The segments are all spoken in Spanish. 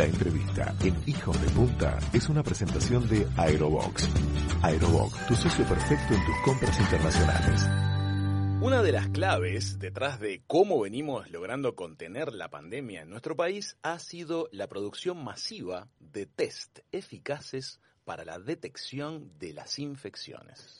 La entrevista en Hijos de Punta es una presentación de Aerobox. Aerobox, tu socio perfecto en tus compras internacionales. Una de las claves detrás de cómo venimos logrando contener la pandemia en nuestro país ha sido la producción masiva de test eficaces para la detección de las infecciones.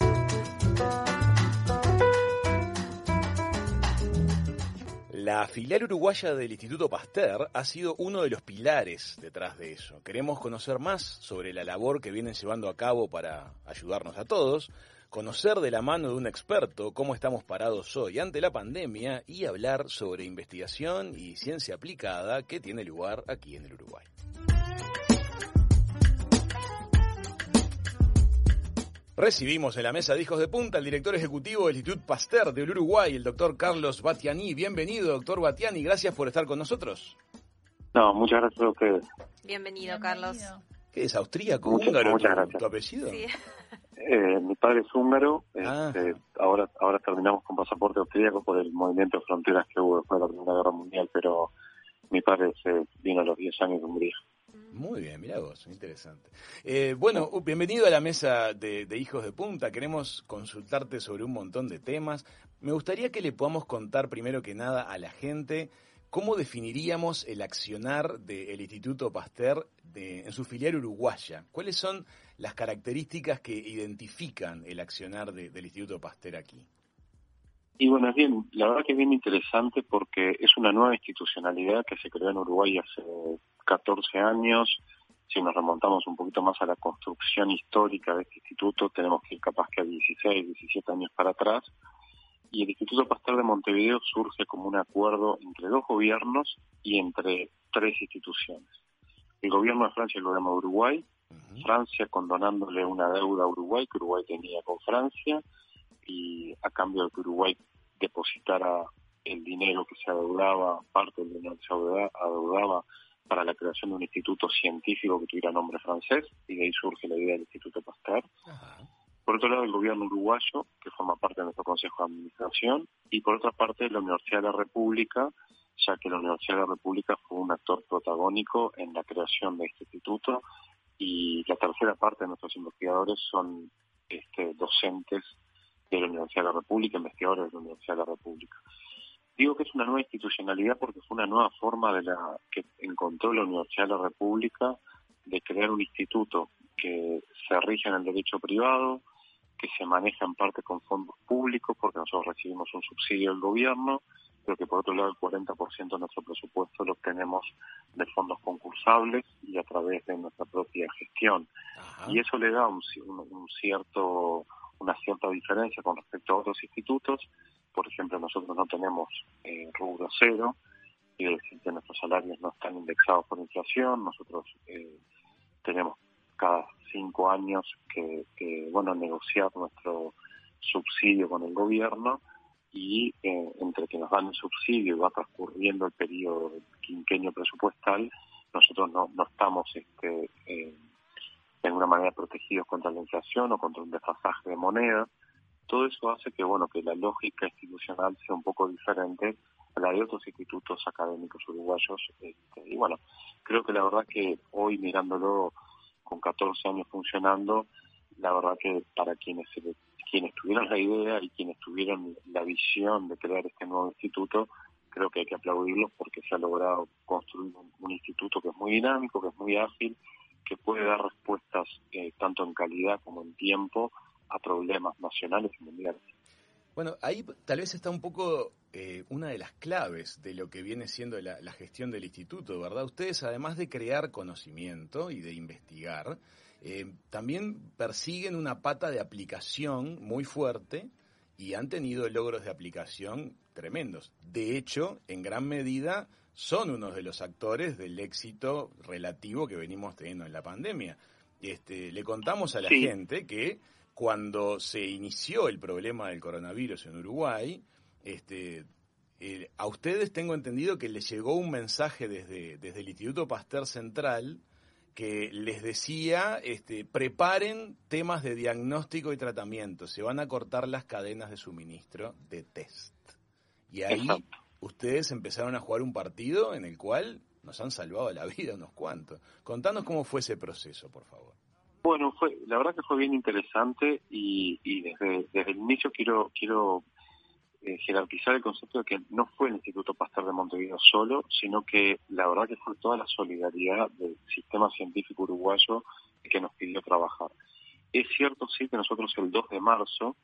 La filial uruguaya del Instituto Pasteur ha sido uno de los pilares detrás de eso. Queremos conocer más sobre la labor que vienen llevando a cabo para ayudarnos a todos, conocer de la mano de un experto cómo estamos parados hoy ante la pandemia y hablar sobre investigación y ciencia aplicada que tiene lugar aquí en el Uruguay. Recibimos en la mesa de Hijos de Punta al director ejecutivo del Instituto Pasteur del Uruguay, el doctor Carlos Batiani. Bienvenido, doctor Batiani, gracias por estar con nosotros. No, muchas gracias a ustedes. Bienvenido, Carlos. ¿Qué es austríaco, Muchas- húngaro muchas tu- gracias. tu apellido? Sí. Eh, mi padre es húngaro. Ah. este, ahora ahora terminamos con pasaporte austríaco por el movimiento de fronteras que hubo después de la Primera Guerra Mundial, pero mi padre se vino a los 10 años de Hungría. Muy bien, mira vos, interesante. Eh, bueno, bienvenido a la mesa de, Hijos de Punta. Queremos consultarte sobre un montón de temas. Me gustaría que le podamos contar primero que nada a la gente cómo definiríamos el accionar del Instituto Pasteur en su filial uruguaya. ¿Cuáles son las características que identifican el accionar de- del Instituto Pasteur aquí? Y bueno, es bien, la verdad que es bien interesante porque es una nueva institucionalidad que se creó en Uruguay hace 14 años. Si nos remontamos un poquito más a la construcción histórica de este instituto, tenemos que ir capaz que a 16, 17 años para atrás. Y el Instituto Pasteur de Montevideo surge como un acuerdo entre dos gobiernos y entre tres instituciones. El gobierno de Francia y el gobierno de Uruguay. Francia condonándole una deuda a Uruguay que Uruguay tenía con Francia y a cambio de que Uruguay depositara el dinero que se adeudaba, parte del dinero que se adeuda- adeudaba para la creación de un instituto científico que tuviera nombre francés y de ahí surge la idea del Instituto Pasteur. Ajá. Por otro lado, el gobierno uruguayo, que forma parte de nuestro Consejo de Administración, y por otra parte, la Universidad de la República, ya que la Universidad de la República fue un actor protagónico en la creación de este instituto, y la tercera parte de nuestros investigadores son este, docentes de la Universidad de la República, investigadores de la Universidad de la República. Digo que es una nueva institucionalidad porque fue una nueva forma de la que encontró la Universidad de la República de crear un instituto que se rige en el derecho privado, que se maneja en parte con fondos públicos, porque nosotros recibimos un subsidio del gobierno, pero que por otro lado el 40% de nuestro presupuesto lo obtenemos de fondos concursables y a través de nuestra propia gestión. Ajá. Y eso le da un- un cierto, una cierta diferencia con respecto a otros institutos. Por ejemplo, nosotros no tenemos eh, rubro cero, quiere decir que nuestros salarios no están indexados por inflación, nosotros eh, tenemos cada cinco años que, que, bueno negociar nuestro subsidio con el gobierno y eh, entre que nos dan el subsidio y va transcurriendo el periodo quinquenio presupuestal, nosotros no, no estamos este, eh, de alguna manera protegidos contra la inflación o contra un desfasaje de moneda. Todo eso hace que bueno que la lógica institucional sea un poco diferente a la de otros institutos académicos uruguayos. Este, y bueno, creo que la verdad que hoy mirándolo con 14 años funcionando, la verdad que para quienes quienes tuvieron la idea y quienes tuvieron la visión de crear este nuevo instituto, creo que hay que aplaudirlos porque se ha logrado construir un, un instituto que es muy dinámico, que es muy ágil, que puede dar respuestas eh, tanto en calidad como en tiempo a problemas nacionales y mundiales. Bueno, ahí tal vez está un poco eh, una de las claves de lo que viene siendo la, la gestión del instituto, ¿verdad? Ustedes, además de crear conocimiento y de investigar, eh, también persiguen una pata de aplicación muy fuerte y han tenido logros de aplicación tremendos. De hecho, en gran medida son unos de los actores del éxito relativo que venimos teniendo en la pandemia. Este, le contamos a la Sí. gente que cuando se inició el problema del coronavirus en Uruguay, este, eh, a ustedes tengo entendido que les llegó un mensaje desde, desde el Instituto Pasteur Central que les decía, este, preparen temas de diagnóstico y tratamiento, se van a cortar las cadenas de suministro de test. Y ahí Exacto. ustedes empezaron a jugar un partido en el cual nos han salvado la vida unos cuantos. Contanos cómo fue ese proceso, por favor. Bueno, fue, la verdad que fue bien interesante y, desde, desde el inicio quiero, quiero eh, jerarquizar el concepto de que no fue el Instituto Pasteur de Montevideo solo, sino que la verdad que fue toda la solidaridad del sistema científico uruguayo que nos pidió trabajar. Es cierto, sí, que nosotros el 2 de marzo,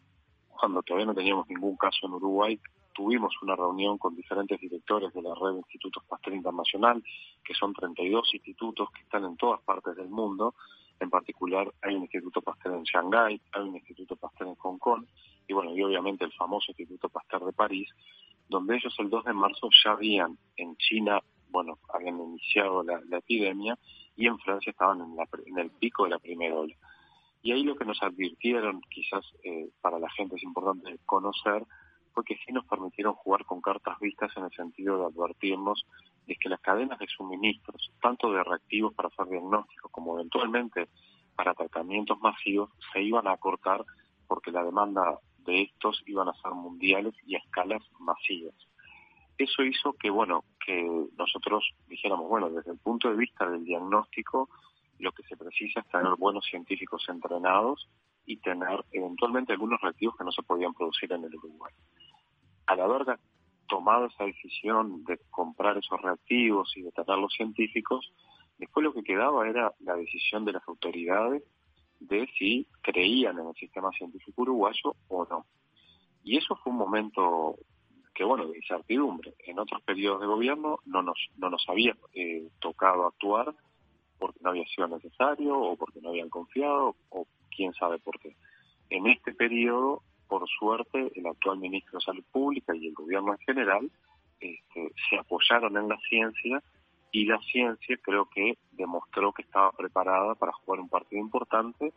cuando todavía no teníamos ningún caso en Uruguay, tuvimos una reunión con diferentes directores de la red de Institutos Pasteur Internacional, que son 32 institutos que están en todas partes del mundo. En particular, hay un Instituto Pasteur en Shanghái, hay un Instituto Pasteur en Hong Kong, y bueno, y obviamente el famoso Instituto Pasteur de París, donde ellos el 2 de marzo ya habían en China, bueno, habían iniciado la, epidemia y en Francia estaban en, la, en, el pico de la primera ola. Y ahí lo que nos advirtieron, quizás eh, para la gente es importante conocer, fue que sí nos permitieron jugar con cartas vistas en el sentido de advertirnos de que las cadenas de suministros, tanto de reactivos para hacer diagnósticos como eventualmente para tratamientos masivos, se iban a cortar porque la demanda de estos iban a ser mundiales y a escalas masivas. Eso hizo que, bueno, que nosotros dijéramos, bueno, desde el punto de vista del diagnóstico, lo que se precisa es tener buenos científicos entrenados y tener eventualmente algunos reactivos que no se podían producir en el Uruguay. Al haber tomado esa decisión de comprar esos reactivos y de tener los científicos, después lo que quedaba era la decisión de las autoridades de si creían en el sistema científico uruguayo o no. Y eso fue un momento que, bueno, de incertidumbre. En otros periodos de gobierno no nos, no nos había eh, tocado actuar porque no había sido necesario o porque no habían confiado o quién sabe por qué. En este periodo, por suerte, el actual ministro de Salud Pública y el gobierno en general este, se apoyaron en la ciencia y la ciencia creo que demostró que estaba preparada para jugar un partido importante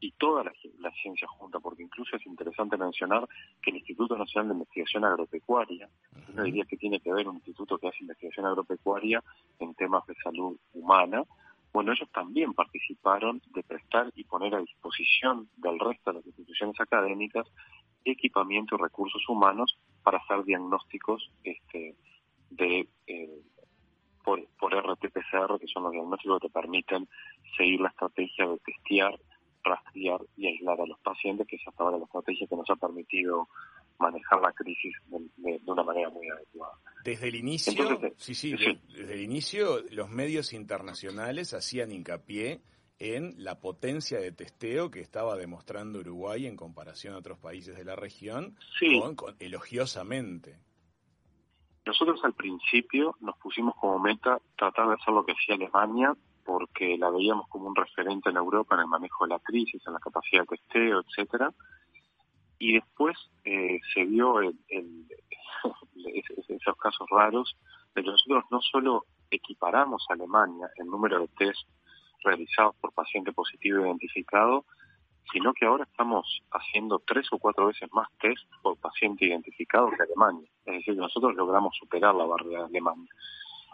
y toda la, ciencia junta, porque incluso es interesante mencionar que el Instituto Nacional de Investigación Agropecuaria, yo diría que tiene que ver un instituto que hace investigación agropecuaria en temas de salud humana, bueno, ellos también participaron de prestar y poner a disposición del resto de las instituciones académicas equipamiento y recursos humanos para hacer diagnósticos este, de eh, por, por RT-PCR, que son los diagnósticos que te permiten seguir la estrategia de testear, rastrear y aislar a los pacientes, que es hasta ahora la estrategia que nos ha permitido manejar la crisis de, una manera muy adecuada. Desde el inicio, sí, sí, desde el inicio los medios internacionales hacían hincapié en la potencia de testeo que estaba demostrando Uruguay en comparación a otros países de la región, elogiosamente. Nosotros al principio nos pusimos como meta tratar de hacer lo que hacía Alemania, porque la veíamos como un referente en Europa en el manejo de la crisis, en la capacidad de testeo, etcétera. Y después eh, se vio el, esos casos raros de que nosotros no solo equiparamos a Alemania el número de test realizados por paciente positivo identificado, sino que ahora estamos haciendo tres o cuatro veces más test por paciente identificado que Alemania. Es decir, nosotros logramos superar la barrera de Alemania.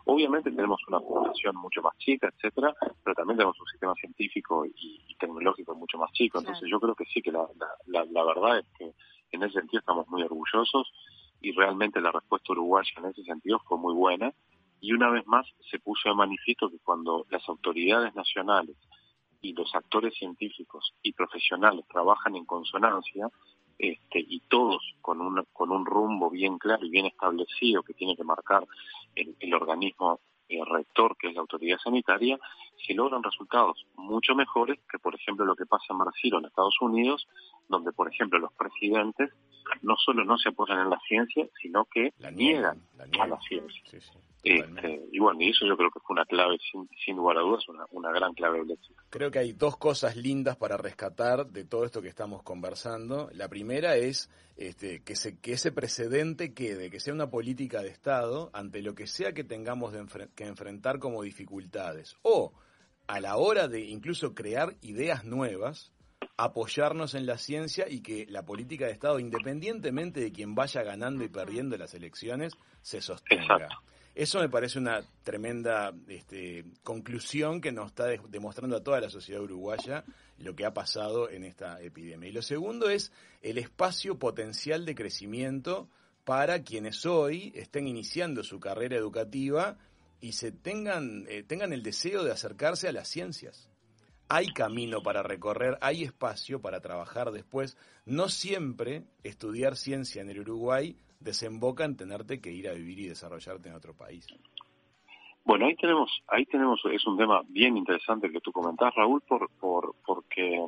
Obviamente tenemos una población mucho más chica, etcétera, pero también tenemos un sistema científico y, tecnológico mucho más chico. Entonces yo creo que sí que la, la, verdad es que en ese sentido estamos muy orgullosos y realmente la respuesta uruguaya en ese sentido fue muy buena. Y una vez más se puso de manifiesto que cuando las autoridades nacionales y los actores científicos y profesionales trabajan en consonancia este, y todos con un, con un rumbo bien claro y bien establecido que tiene que marcar el, el organismo el rector, que es la autoridad sanitaria, se logran resultados mucho mejores que, por ejemplo, lo que pasa en Brasil o en Estados Unidos, donde, por ejemplo, los presidentes no solo no se apoyan en la ciencia, sino que niegan, a la ciencia. Este, y bueno, y eso yo creo que fue una clave, sin, lugar a dudas, una, una gran clave del éxito. Creo que hay dos cosas lindas para rescatar de todo esto que estamos conversando. La primera es este, que, se, que ese precedente quede, que sea una política de Estado ante lo que sea que tengamos que enfrentar como dificultades. O a la hora de incluso crear ideas nuevas, apoyarnos en la ciencia y que la política de Estado, independientemente de quien vaya ganando y perdiendo las elecciones, se sostenga. Eso me parece una tremenda este, conclusión que nos está demostrando a toda la sociedad uruguaya lo que ha pasado en esta epidemia. Y lo segundo es el espacio potencial de crecimiento para quienes hoy estén iniciando su carrera educativa y se tengan, eh, tengan el deseo de acercarse a las ciencias. Hay camino para recorrer, hay espacio para trabajar después. No siempre estudiar ciencia en el Uruguay desemboca en tenerte que ir a vivir y desarrollarte en otro país. Bueno, ahí tenemos, ahí tenemos, es un tema bien interesante que tú comentás, Raúl, por, por, porque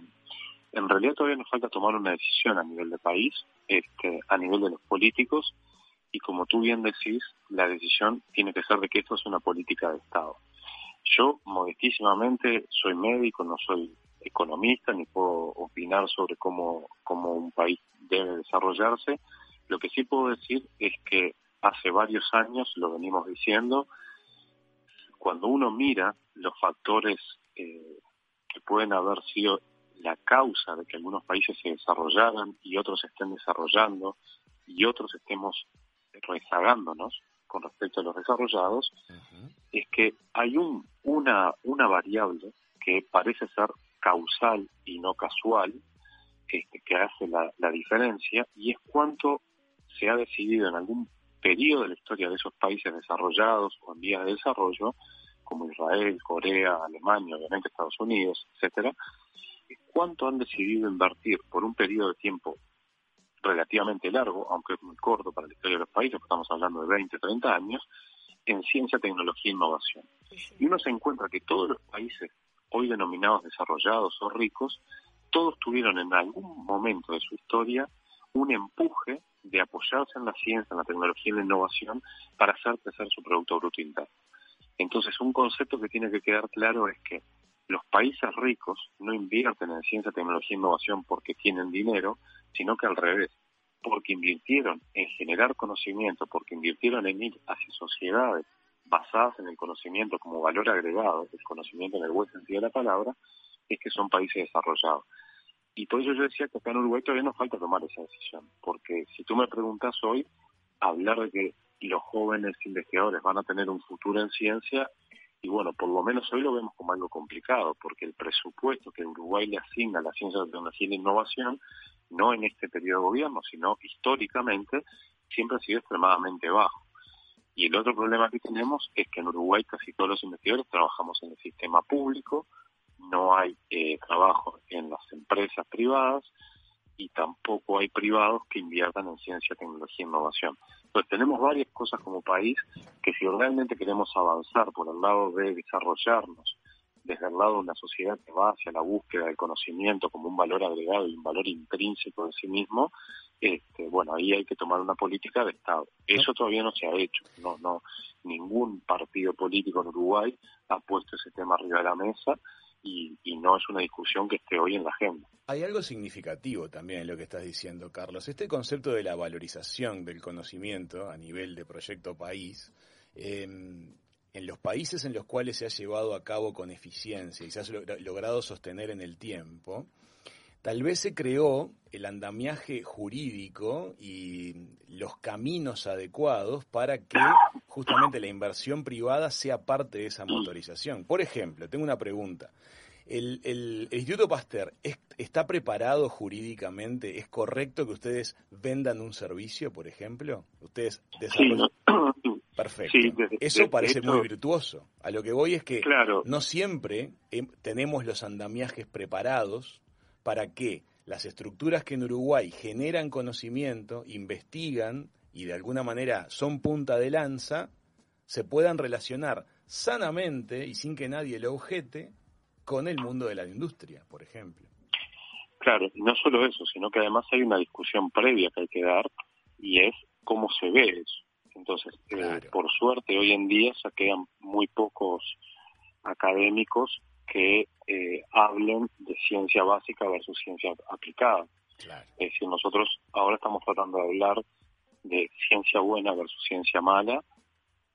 en realidad todavía nos falta tomar una decisión a nivel de país, este, a nivel de los políticos, y como tú bien decís, la decisión tiene que ser de que esto es una política de Estado. Yo, modestísimamente, soy médico, no soy economista, ni puedo opinar sobre cómo, cómo un país debe desarrollarse. Lo que sí puedo decir es que hace varios años, lo venimos diciendo, cuando uno mira los factores eh, que pueden haber sido la causa de que algunos países se desarrollaran y otros estén desarrollando y otros estemos rezagándonos con respecto a los desarrollados, es que hay un, una, una variable que parece ser causal y no casual, que, que hace la, la diferencia, y es cuánto se ha decidido en algún periodo de la historia de esos países desarrollados o en vías de desarrollo, como Israel, Corea, Alemania, obviamente Estados Unidos, etcétera, cuánto han decidido invertir por un periodo de tiempo relativamente largo, aunque es muy corto para la historia de los países, estamos hablando de 20, 30 años, en ciencia, tecnología e innovación. Y uno se encuentra que todos los países hoy denominados desarrollados o ricos, todos tuvieron en algún momento de su historia un empuje de apoyarse en la ciencia, en la tecnología y en la innovación para hacer crecer su Producto Bruto Interno. Entonces, un concepto que tiene que quedar claro es que los países ricos no invierten en ciencia, tecnología e innovación porque tienen dinero, sino que al revés, porque invirtieron en generar conocimiento, porque invirtieron en ir hacia sociedades basadas en el conocimiento como valor agregado, el conocimiento en el buen sentido de la palabra, es que son países desarrollados. Y por eso yo decía que acá en Uruguay todavía nos falta tomar esa decisión, porque si tú me preguntas hoy, hablar de que los jóvenes investigadores van a tener un futuro en ciencia, y bueno, por lo menos hoy lo vemos como algo complicado, porque el presupuesto que Uruguay le asigna a la ciencia, tecnología y la innovación, no en este periodo de gobierno, sino históricamente, siempre ha sido extremadamente bajo. Y el otro problema que tenemos es que en Uruguay casi todos los investigadores trabajamos en el sistema público, no hay eh, trabajo en las empresas privadas y tampoco hay privados que inviertan en ciencia, tecnología e innovación. Entonces tenemos varias cosas como país que si realmente queremos avanzar por el lado de desarrollarnos, desde el lado de una sociedad que va hacia la búsqueda del conocimiento como un valor agregado y un valor intrínseco de sí mismo, este, bueno, ahí hay que tomar una política de Estado. Eso todavía no se ha hecho. No, no, ningún partido político en Uruguay ha puesto ese tema arriba de la mesa y, no es una discusión que esté hoy en la agenda. Hay algo significativo también en lo que estás diciendo, Carlos. Este concepto de la valorización del conocimiento a nivel de proyecto país, em, en los países en los cuales se ha llevado a cabo con eficiencia y se ha logrado sostener en el tiempo, tal vez se creó el andamiaje jurídico y los caminos adecuados para que justamente la inversión privada sea parte de esa motorización. Por ejemplo, tengo una pregunta. ¿El, Instituto Pasteur está preparado jurídicamente? ¿Es correcto que ustedes vendan un servicio, por ejemplo? ¿Ustedes desarrollan? Perfecto. Eso parece muy virtuoso. A lo que voy es que no siempre eh, tenemos los andamiajes preparados para que las estructuras que en Uruguay generan conocimiento, investigan y de alguna manera son punta de lanza, se puedan relacionar sanamente y sin que nadie lo objete con el mundo de la industria, por ejemplo. Claro, y no solo eso, sino que además hay una discusión previa que hay que dar y es cómo se ve eso. Entonces, eh, por suerte, hoy en día se quedan muy pocos académicos que eh, hablen ciencia básica versus ciencia aplicada. Es decir, nosotros ahora estamos tratando de hablar de ciencia buena versus ciencia mala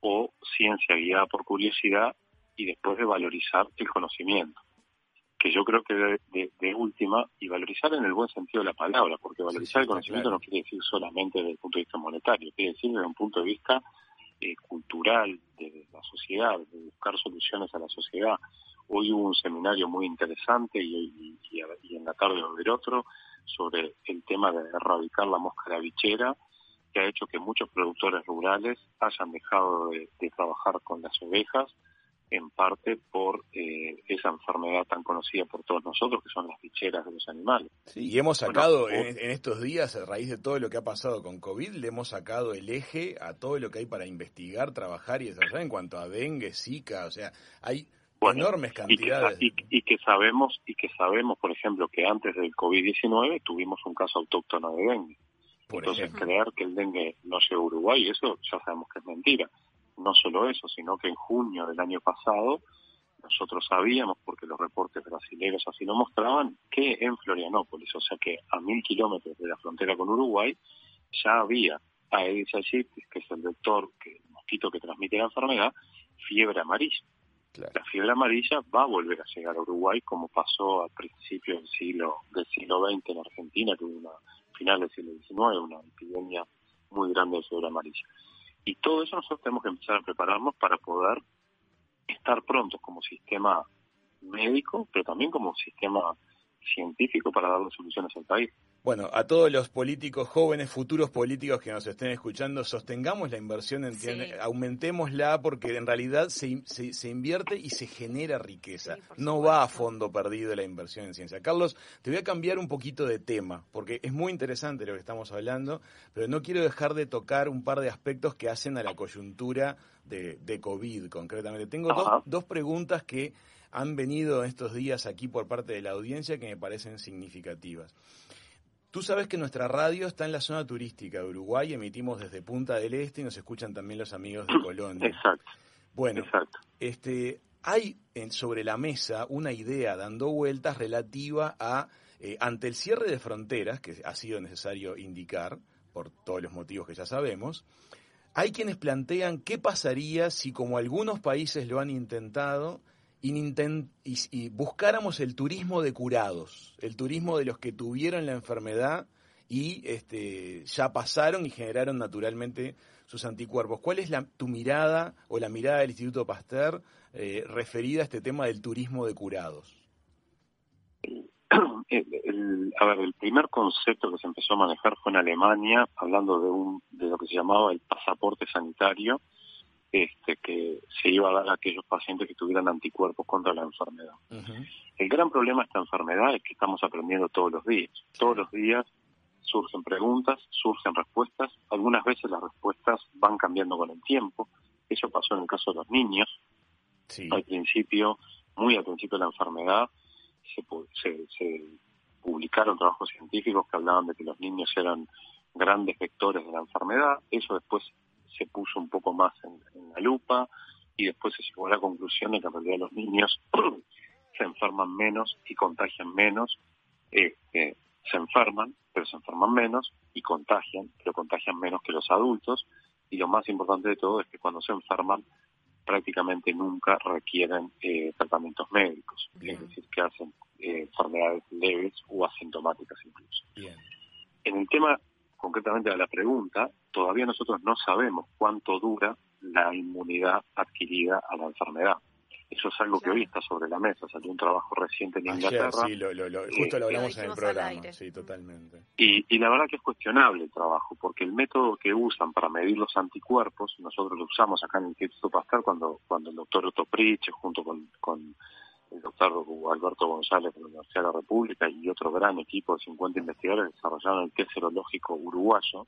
o ciencia guiada por curiosidad y después de valorizar el conocimiento. Que yo creo que de, última, y valorizar en el buen sentido de la palabra, porque valorizar el conocimiento no quiere decir solamente desde el punto de vista monetario, quiere decir desde un punto de vista eh, cultural, de la sociedad, de buscar soluciones a la sociedad. Hoy hubo un seminario muy interesante y, y, en la tarde va a haber otro sobre el tema de erradicar la mosca bichera que ha hecho que muchos productores rurales hayan dejado de, trabajar con las ovejas, en parte por eh, esa enfermedad tan conocida por todos nosotros, que son las ficheras de los animales. Sí, y hemos sacado en, estos días, a raíz de todo lo que ha pasado con COVID, le hemos sacado el eje a todo lo que hay para investigar, trabajar y desarrollar en cuanto a dengue, zika, o sea, hay enormes cantidades. Y que, y, que, sabemos, y que sabemos, por ejemplo, que antes del COVID-19 tuvimos un caso autóctono de dengue. Entonces, creer que el dengue no sea Uruguay, eso ya sabemos que es mentira. No solo eso, sino que en junio del año pasado nosotros sabíamos, porque los reportes brasileños así lo mostraban, que en Florianópolis, o sea que a mil kilómetros de la frontera con Uruguay, ya había Aedes aegypti, que es el vector, que, el mosquito que transmite la enfermedad, fiebre amarilla. La fiebre amarilla va a volver a llegar a Uruguay como pasó al principio del siglo del siglo XX en Argentina, que hubo una final del siglo XIX, una epidemia muy grande de fiebre amarilla. Y todo eso nosotros tenemos que empezar a prepararnos para poder estar prontos como sistema médico, pero también como sistema científico para darle soluciones al país. Bueno, a todos los políticos jóvenes, futuros políticos que nos estén escuchando, sostengamos la inversión, en, aumentémosla porque en realidad se, se, invierte y se genera riqueza. no va a fondo perdido la inversión en ciencia. Carlos, te voy a cambiar un poquito de tema porque es muy interesante lo que estamos hablando, pero no quiero dejar de tocar un par de aspectos que hacen a la coyuntura de, de COVID concretamente. Tengo dos, dos preguntas que han venido estos días aquí por parte de la audiencia que me parecen significativas. Tú sabes que nuestra radio está en la zona turística de Uruguay, emitimos desde Punta del Este y nos escuchan también los amigos de Colonia. Exacto. Bueno, este hay en, sobre la mesa una idea dando vueltas relativa a eh, ante el cierre de fronteras que ha sido necesario indicar por todos los motivos que ya sabemos. Hay quienes plantean qué pasaría si, como algunos países lo han intentado, y, buscáramos el turismo de curados, el turismo de los que tuvieron la enfermedad y este, ya pasaron y generaron naturalmente sus anticuerpos. ¿Cuál es la, tu mirada o la mirada del Instituto Pasteur eh, referida a este tema del turismo de curados? a ver, el primer concepto que se empezó a manejar fue en Alemania, hablando de, un, de lo que se llamaba el pasaporte sanitario, este, que se iba a dar a aquellos pacientes que tuvieran anticuerpos contra la enfermedad. El gran problema de esta enfermedad es que estamos aprendiendo todos los días. Todos los días surgen preguntas, surgen respuestas. Algunas veces las respuestas van cambiando con el tiempo. Eso pasó en el caso de los niños. Al principio, muy al principio de la enfermedad, se, se publicaron trabajos científicos que hablaban de que los niños eran grandes vectores de la enfermedad. Eso después se puso un poco más en, la lupa y después se llegó a la conclusión de que en realidad los niños se enferman menos y contagian menos, este, se enferman, pero se enferman menos y contagian, pero contagian menos que los adultos. Y lo más importante de todo es que cuando se enferman prácticamente nunca requieren eh, tratamientos médicos, es decir, que hacen eh, enfermedades leves o asintomáticas incluso. En el tema concretamente a la pregunta, todavía nosotros no sabemos cuánto dura la inmunidad adquirida a la enfermedad. Eso es algo que hoy está sobre la mesa. Salió un trabajo reciente en Inglaterra. sí, lo, justo lo hablamos en el programa. Sí, totalmente. Y, y, la verdad que es cuestionable el trabajo, porque el método que usan para medir los anticuerpos, nosotros lo usamos acá en el Instituto Pasteur cuando, cuando el doctor Otto Pritch, junto con, con el doctor Alberto González de la Universidad de la República y otro gran equipo de 50 investigadores desarrollaron el test serológico uruguayo,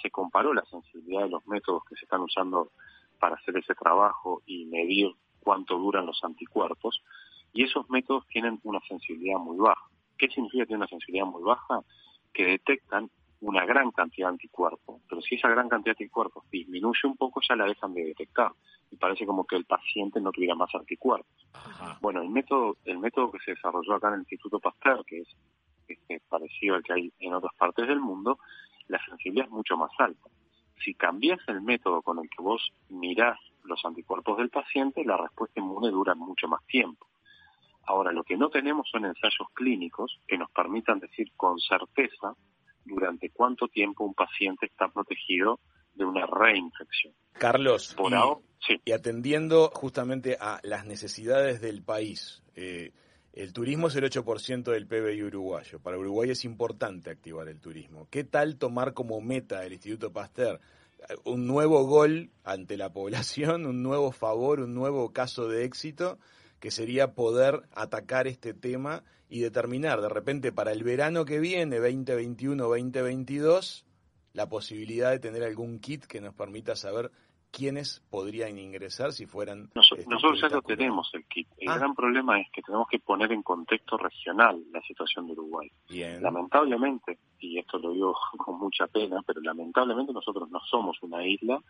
se comparó la sensibilidad de los métodos que se están usando para hacer ese trabajo y medir cuánto duran los anticuerpos, y esos métodos tienen una sensibilidad muy baja. ¿Qué significa que tienen una sensibilidad muy baja? Que detectan una gran cantidad de anticuerpos, pero si esa gran cantidad de anticuerpos disminuye un poco, ya la dejan de detectar y parece como que el paciente no tuviera más anticuerpos. Bueno, el método, el método que se desarrolló acá en el Instituto Pasteur, que es este, parecido al que hay en otras partes del mundo, la sensibilidad es mucho más alta. Si cambias el método con el que vos mirás los anticuerpos del paciente, la respuesta inmune dura mucho más tiempo. Ahora, lo que no tenemos son ensayos clínicos que nos permitan decir con certeza durante cuánto tiempo un paciente está protegido de una reinfección. Carlos, y, atendiendo justamente a las necesidades del país, eh, El turismo es el 8% del PBI uruguayo. Para Uruguay es importante activar el turismo. ¿Qué tal tomar como meta el Instituto Pasteur un nuevo gol ante la población, un nuevo favor, un nuevo caso de éxito, que sería poder atacar este tema y determinar de repente para el verano que viene, 2021-2022, la posibilidad de tener algún kit que nos permita saber quiénes podrían ingresar si fueran... Este, nosotros, ya lo tenemos el kit. El ah. gran problema es que tenemos que poner en contexto regional la situación de Uruguay. Lamentablemente, y esto lo digo con mucha pena, pero lamentablemente nosotros no somos una isla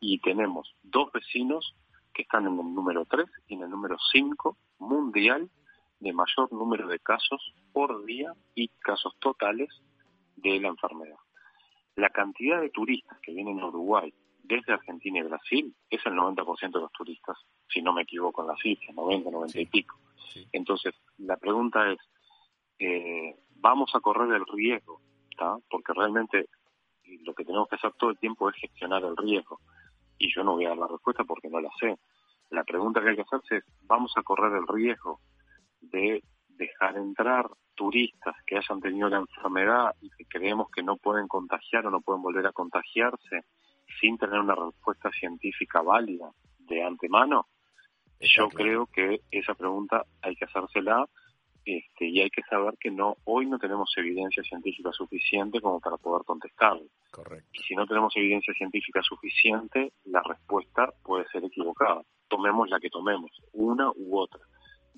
y tenemos dos vecinos que están en el número 3 y en el número 5 mundial de mayor número de casos por día y casos totales de la enfermedad. La cantidad de turistas que vienen a Uruguay desde Argentina y Brasil es el 90% de los turistas, si no me equivoco en la cifra, 90, 90 y pico. Entonces, la pregunta es, eh, ¿vamos a correr el riesgo? Porque realmente lo que tenemos que hacer todo el tiempo es gestionar el riesgo. Y yo no voy a dar la respuesta porque no la sé. La pregunta que hay que hacerse es, ¿vamos a correr el riesgo de dejar entrar turistas que hayan tenido la enfermedad y que creemos que no pueden contagiar o no pueden volver a contagiarse sin tener una respuesta científica válida de antemano? Yo creo que esa pregunta hay que hacérsela este, y hay que saber que no hoy no tenemos evidencia científica suficiente como para poder contestarlo. Correcto. Y si no tenemos evidencia científica suficiente, la respuesta puede ser equivocada. Tomemos la que tomemos, una u otra.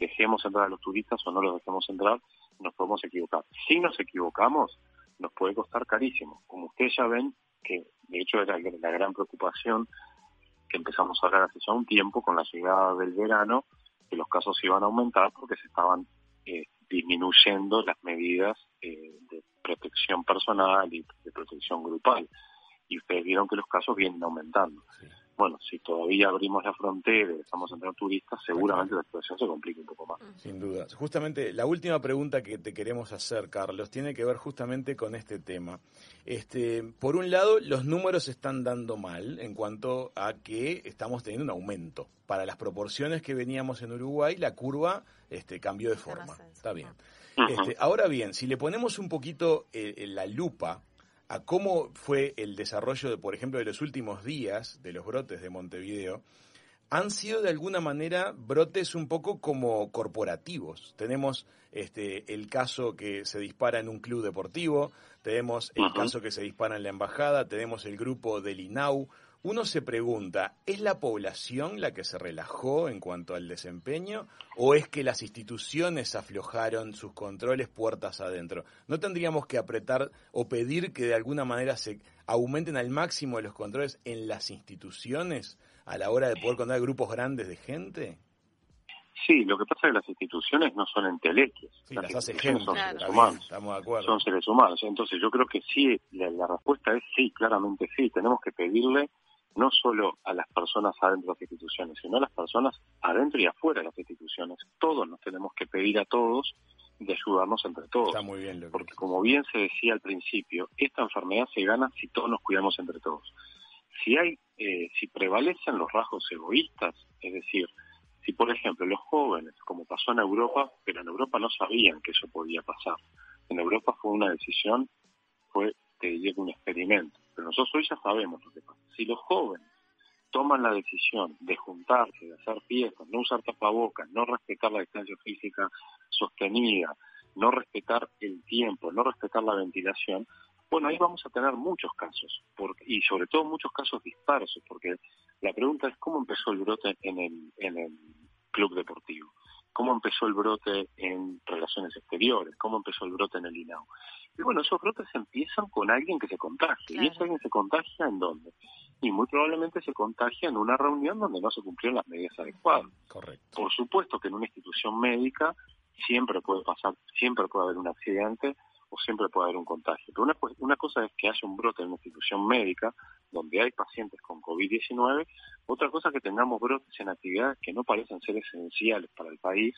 Dejemos entrar a los turistas o no los dejemos entrar, nos podemos equivocar. Si nos equivocamos, nos puede costar carísimo. Como ustedes ya ven, que de hecho era la gran preocupación que empezamos a hablar hace ya un tiempo con la llegada del verano, que los casos iban a aumentar porque se estaban eh, disminuyendo las medidas eh, de protección personal y de protección grupal. Y ustedes vieron que los casos vienen aumentando bueno, si todavía abrimos la frontera y dejamos entrar turistas, seguramente la situación se complica un poco más. Sin duda. Justamente la última pregunta que te queremos hacer, Carlos, tiene que ver justamente con este tema. Este, por un lado, los números están dando mal en cuanto a que estamos teniendo un aumento. Para las proporciones que veníamos en Uruguay, la curva este, cambió de forma. Está bien. Este, ahora bien, si le ponemos un poquito eh, la lupa a cómo fue el desarrollo, de, por ejemplo, de los últimos días de los brotes de Montevideo, han sido de alguna manera brotes un poco como corporativos. Tenemos este, el caso que se dispara en un club deportivo, tenemos el caso que se dispara en la embajada, tenemos el grupo del INAU, uno se pregunta, ¿es la población la que se relajó en cuanto al desempeño o es que las instituciones aflojaron sus controles puertas adentro? ¿No tendríamos que apretar o pedir que de alguna manera se aumenten al máximo los controles en las instituciones a la hora de poder controlar grupos grandes de gente? Sí, lo que pasa es que las instituciones no son entelequios. Sí, las, hace gente, son seres humanos. estamos de acuerdo. Son seres humanos. Entonces yo creo que sí, la respuesta es sí, claramente sí. Tenemos que pedirle no solo a las personas adentro de las instituciones, sino a las personas adentro y afuera de las instituciones. Todos nos tenemos que pedir a todos de ayudarnos entre todos. Está muy bien. porque como bien se decía al principio, esta enfermedad se gana si todos nos cuidamos entre todos. Si hay, eh, si prevalecen los rasgos egoístas, es decir, si por ejemplo los jóvenes, como pasó en Europa, pero en Europa no sabían que eso podía pasar. En Europa fue una decisión, fue, te diría, un experimento nosotros hoy ya sabemos lo que pasa. Si los jóvenes toman la decisión de juntarse, de hacer fiestas, no usar tapabocas, no respetar la distancia física sostenida, no respetar el tiempo, no respetar la ventilación, bueno, ahí vamos a tener muchos casos, y sobre todo muchos casos dispersos, porque la pregunta es cómo empezó el brote en el, en el club deportivo, cómo empezó el brote en relaciones exteriores, cómo empezó el brote en el INAU. Y bueno, esos brotes empiezan con alguien que se contagia. ¿Y ese alguien se contagia en dónde? Y muy probablemente se contagia en una reunión donde no se cumplieron las medidas adecuadas. Correcto. Por supuesto que en una institución médica siempre puede pasar, siempre puede haber un accidente o siempre puede haber un contagio. Pero una, una cosa es que haya un brote en una institución médica donde hay pacientes con COVID-19, otra cosa que tengamos brotes en actividades que no parecen ser esenciales para el país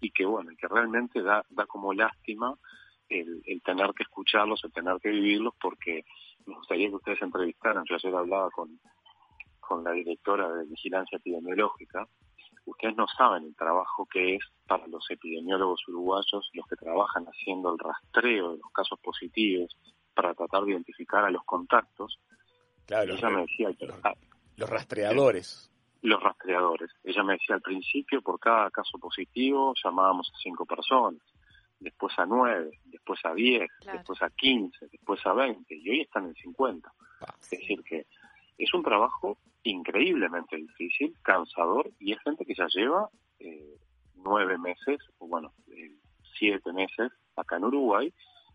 y que, bueno, que realmente da, da como lástima el, tener que escucharlos, el tener que vivirlos, porque me gustaría que ustedes entrevistaran. Yo ayer hablaba con, con la directora de Vigilancia Epidemiológica ustedes no saben el trabajo que es para los epidemiólogos uruguayos, los que trabajan haciendo el rastreo de los casos positivos para tratar de identificar a los contactos. Claro, ella me decía, los, rastreadores. Los rastreadores. Ella me decía al principio, por cada caso positivo llamábamos a cinco personas, después a nueve, después a diez, después a quince, después a veinte, y hoy están en cincuenta. Ah, es decir, que es un trabajo increíblemente difícil, cansador, y es gente que ya lleva eh, nueve meses, o bueno, eh, siete meses acá en Uruguay,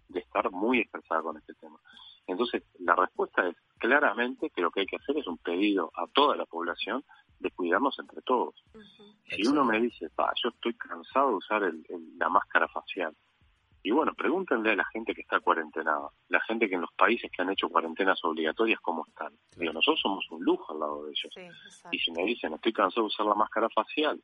de estar muy estresada con este tema. Entonces, la respuesta es claramente que lo que hay que hacer es un pedido a toda la población de cuidarnos entre todos. Si uno me dice, pa, yo estoy cansado de usar la máscara facial, y bueno, pregúntenle a la gente que está cuarentenada, la gente que en los países que han hecho cuarentenas obligatorias, ¿cómo están? Digo, nosotros somos un lujo al lado de ellos. y si me dicen, estoy cansado de usar la máscara facial,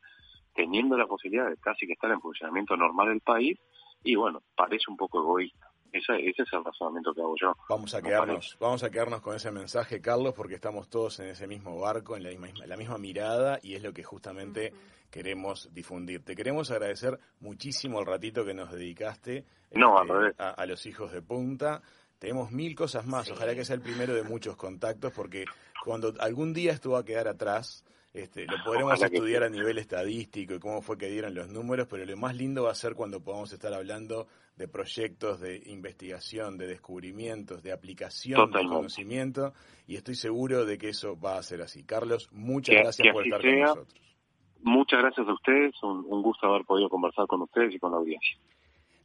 teniendo la posibilidad de casi que estar en funcionamiento normal del país, y bueno, parece un poco egoísta. Ese, ese, es el razonamiento que hago yo. Vamos a quedarnos, vamos a quedarnos con ese mensaje, Carlos, porque estamos todos en ese mismo barco, en la misma, la misma mirada, y es lo que justamente queremos difundir. Te queremos agradecer muchísimo el ratito que nos dedicaste no, este, a, los hijos de punta. Tenemos mil cosas más, ojalá que sea el primero de muchos contactos, porque cuando algún día esto va a quedar atrás, este, lo podremos estudiar a nivel estadístico y cómo fue que dieron los números, pero lo más lindo va a ser cuando podamos estar hablando de proyectos de investigación, de descubrimientos, de aplicación del conocimiento, y estoy seguro de que eso va a ser así. Carlos, muchas gracias por estar con nosotros. Muchas gracias a ustedes, un, gusto haber podido conversar con ustedes y con la audiencia.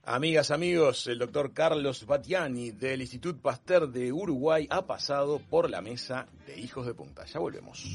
Amigas, amigos, el doctor Carlos Batiani del Instituto Pasteur de Uruguay ha pasado por la mesa de Hijos de Punta. Ya volvemos.